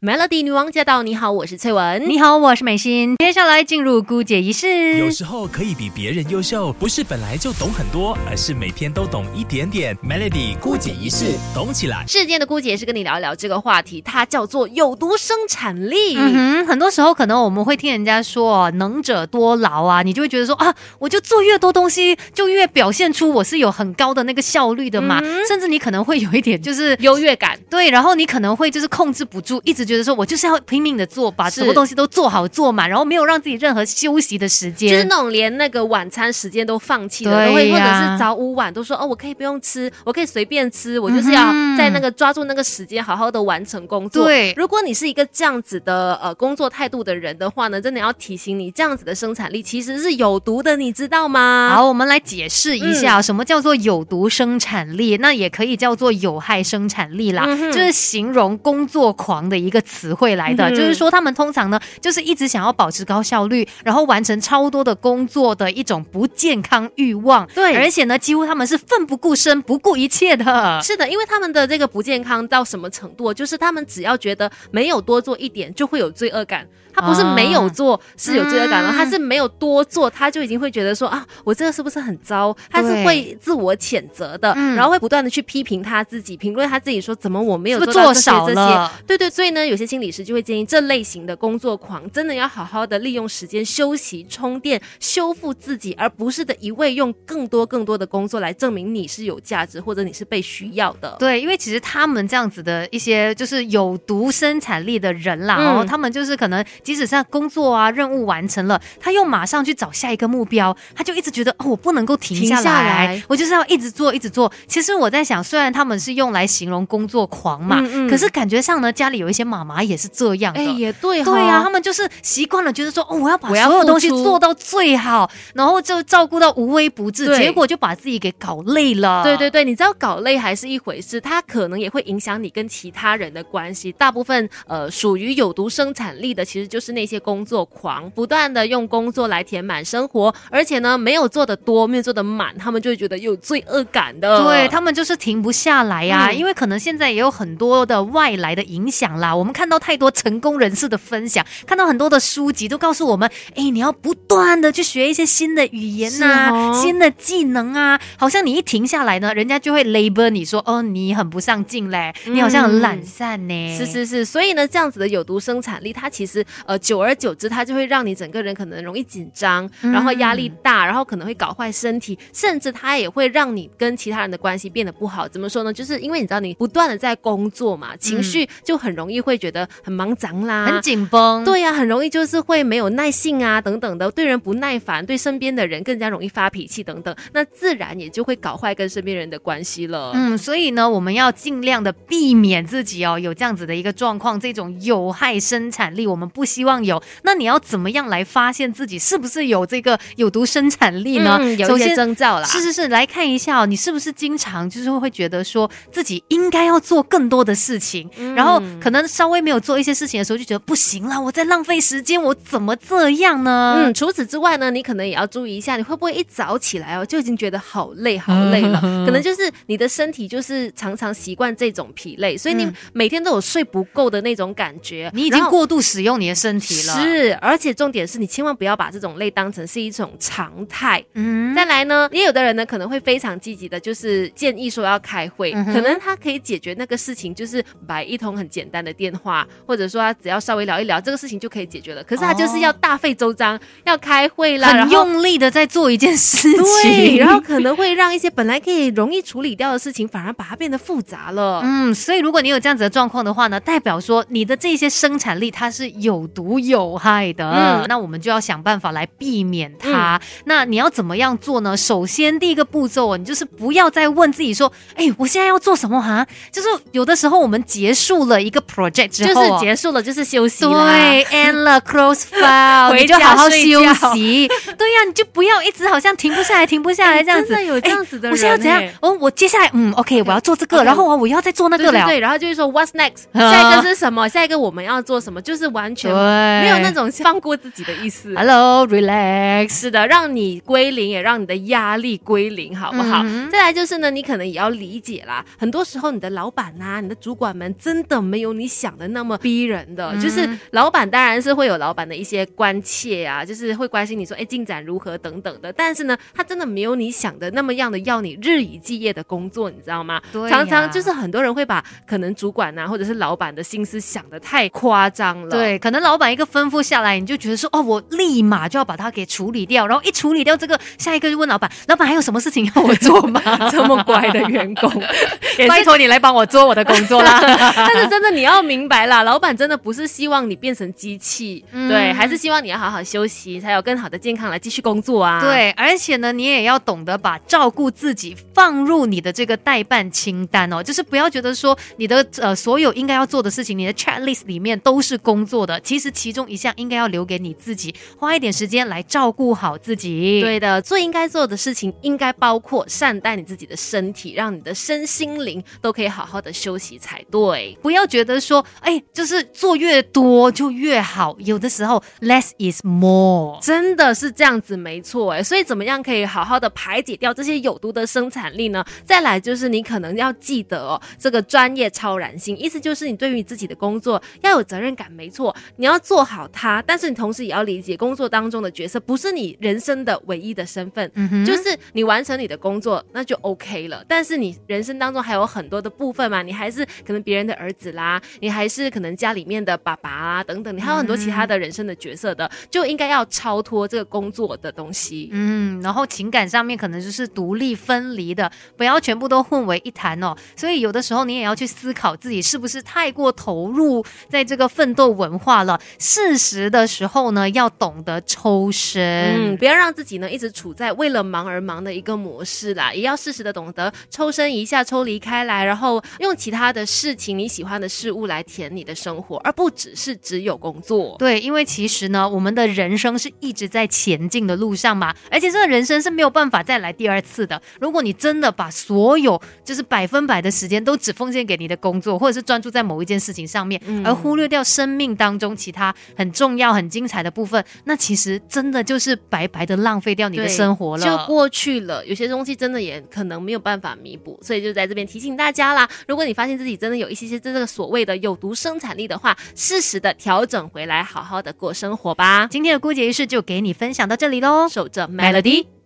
Melody 女王驾到！你好，我是翠文。你好，我是美心。接下来进入姑姐仪式。有时候可以比别人优秀，不是本来就懂很多，而是每天都懂一点点。Melody 姑姐仪式，懂起来。世间的姑姐是跟你聊一聊这个话题，它叫做有毒生产力。嗯哼，很多时候可能我们会听人家说“能者多劳”啊，你就会觉得说啊，我就做越多东西，就越表现出我是有很高的那个效率的嘛。甚至你可能会有一点就是优越感，对，然后你可能会就是控制不住，一直。觉得说我就是要拼命的做，把什么东西都做好做满，然后没有让自己任何休息的时间，就是那种连那个晚餐时间都放弃的，都会或者是早午晚都说哦，我可以不用吃，我可以随便吃，我就是要在那个抓住那个时间，好好的完成工作。对，如果你是一个这样子的呃工作态度的人的话呢，真的要提醒你，这样子的生产力其实是有毒的，你知道吗？好，我们来解释一下什么叫做有毒生产力，那也可以叫做有害生产力啦，就是形容工作狂的一个词汇来的。就是说，他们通常呢，就是一直想要保持高效率，然后完成超多的工作的一种不健康欲望。对，而且呢，几乎他们是奋不顾身、不顾一切的。是的，因为他们的这个不健康到什么程度？就是他们只要觉得没有多做一点，就会有罪恶感。他不是没有做是有罪恶感的，他是没有多做，他就已经会觉得说啊，我这个是不是很糟？他是会自我谴责的，然后会不断的去批评他自己，评论他自己说怎么我没有做少这些？对对，所以呢，有些心理师就会建议这类型的工作狂真的要好好的利用时间休息、充电、修复自己，而不是的一味用更多更多的工作来证明你是有价值或者你是被需要的。对，因为其实他们这样子的一些就是有毒生产力的人啦，然后他们就是可能。即使是工作啊，任务完成了，他又马上去找下一个目标，他就一直觉得哦，我不能够停下来，我就是要一直做，一直做。其实我在想，虽然他们是用来形容工作狂嘛，可是感觉上呢，家里有一些妈妈也是这样的，也对，对呀，他们就是习惯了，觉得说哦，我要把所有东西做到最好，然后就照顾到无微不至，结果就把自己给搞累了。对对对，你知道搞累还是一回事，它可能也会影响你跟其他人的关系。大部分呃，属于有毒生产力的，其实就。就是那些工作狂，不断的用工作来填满生活，而且呢，没有做的多，没有做的满，他们就会觉得有罪恶感的。对他们就是停不下来呀，因为可能现在也有很多的外来的影响啦。我们看到太多成功人士的分享，看到很多的书籍都告诉我们，哎，你要不断的去学一些新的语言呐，新的技能啊，好像你一停下来呢，人家就会 label 你说，哦，你很不上进嘞，你好像很懒散呢。是是是，所以呢，这样子的有毒生产力，它其实。呃，久而久之，它就会让你整个人可能容易紧张，然后压力大，然后可能会搞坏身体，甚至它也会让你跟其他人的关系变得不好。怎么说呢？就是因为你知道，你不断的在工作嘛，情绪就很容易会觉得很忙张啦，很紧绷。对呀，很容易就是会没有耐性啊，等等的，对人不耐烦，对身边的人更加容易发脾气等等，那自然也就会搞坏跟身边人的关系了。嗯，所以呢，我们要尽量的避免自己哦有这样子的一个状况，这种有害生产力，我们不。希望有，那你要怎么样来发现自己是不是有这个有毒生产力呢？有一些征兆啦。是是是，来看一下哦，你是不是经常就是会觉得说自己应该要做更多的事情，然后可能稍微没有做一些事情的时候，就觉得不行了，我在浪费时间，我怎么这样呢？嗯，除此之外呢，你可能也要注意一下，你会不会一早起来哦就已经觉得好累好累了？可能就是你的身体就是常常习惯这种疲累，所以你每天都有睡不够的那种感觉，你已经过度使用你的身。体了是，而且重点是你千万不要把这种累当成是一种常态。嗯，再来呢，也有的人呢可能会非常积极的，就是建议说要开会，可能他可以解决那个事情，就是摆一通很简单的电话，或者说他只要稍微聊一聊，这个事情就可以解决了。可是他就是要大费周章，要开会啦，很用力的在做一件事情，然后可能会让一些本来可以容易处理掉的事情，反而把它变得复杂了。嗯，所以如果你有这样子的状况的话呢，代表说你的这些生产力它是有。毒有害的，嗯，那我们就要想办法来避免它。那你要怎么样做呢？首先，第一个步骤，你就是不要再问自己说：“哎，我现在要做什么？”哈，就是有的时候我们结束了一个 project 之后，就是结束了，就是休息。对，end 了，close file，回家好好休息。对呀，你就不要一直好像停不下来，停不下来这样子。真的有这样子的人，我现在怎样？哦，我接下来，嗯，OK，我要做这个，然后我我要再做那个了。对，然后就是说，What's next？下一个是什么？下一个我们要做什么？就是完全。没有那种放过自己的意思。Hello，relax，是的，让你归零，也让你的压力归零，好不好？再来就是呢，你可能也要理解啦。很多时候，你的老板呐，你的主管们真的没有你想的那么逼人的。嗯就是老板当然是会有老板的一些关切啊，就是会关心你说，哎，进展如何等等的。但是呢，他真的没有你想的那么样的要你日以继夜的工作，你知道吗？常常就是很多人会把可能主管呐、或者是老板的心思想的太夸张了。。对，可能老板一个吩咐下来，你就觉得说，哦，我立马就要把它给处理掉，然后一处理掉这个，下一个就问老板，老板还有什么事情要我做吗？这么乖的员工，也拜托你来帮我做我的工作啦。但是真的你要明白啦，老板真的不是希望你变成机器，嗯对，还是希望你要好好休息，才有更好的健康来继续工作啊。，对，而且呢，你也要懂得把照顾自己放入你的这个代办清单哦，就是不要觉得说你的呃所有应该要做的事情，你的 checklist 里面都是工作的，其实其中一项应该要留给你自己，花一点时间来照顾好自己。。对的，最应该做的事情应该包括善待你自己的身体，让你的身心灵都可以好好的休息才对。不要觉得说，哎，就是做越多就越好，有的时候 less is more。真的是这样子，没错哎。所以怎么样可以好好的排解掉这些有毒的生产力呢？再来就是你可能要记得哦，这个专业超然性，意思就是你对于你自己的工作要有责任感，没错，你要做好它，但是你同时也要理解工作当中的角色不是你人生的唯一的身份，就是你完成你的工作那就 OK 了。但是你人生当中还有很多的部分嘛，你还是可能别人的儿子啦，你还是可能家里面的爸爸啊等等，你还有很多其他的人生的角色的，就应该要超脱这个工作的东西。嗯，然后情感上面可能就是独立分离的，不要全部都混为一谈哦。所以有的时候你也要去思考自己是不是太过投入在这个奋斗文化了。适时的时候呢，要懂得抽身。嗯，不要让自己呢一直处在为了忙而忙的一个模式啦，也要适时的懂得抽身一下，抽离开来，然后用其他的事情、你喜欢的事物来填你的生活，而不只是只有工作。对，因为其实呢，我们的人生是一直在前进的路上嘛，而且这个人生是没有办法再来第二次的。如果你真的把所有就是百分百的时间都只奉献给你的工作，或者是专注在某一件事情上面，嗯而忽略掉生命当中其他很重要、很精彩的部分，那其实真的就是白白的浪费掉你的生活了。就过去了。有些东西真的也可能没有办法弥补，所以就在这边提醒大家啦。如果你发现自己真的有一些些这个所谓的有有毒生产力的话，适时的调整回来，好好的过生活吧。今天的姑姐仪式就给你分享到这里喽。守着 Melody。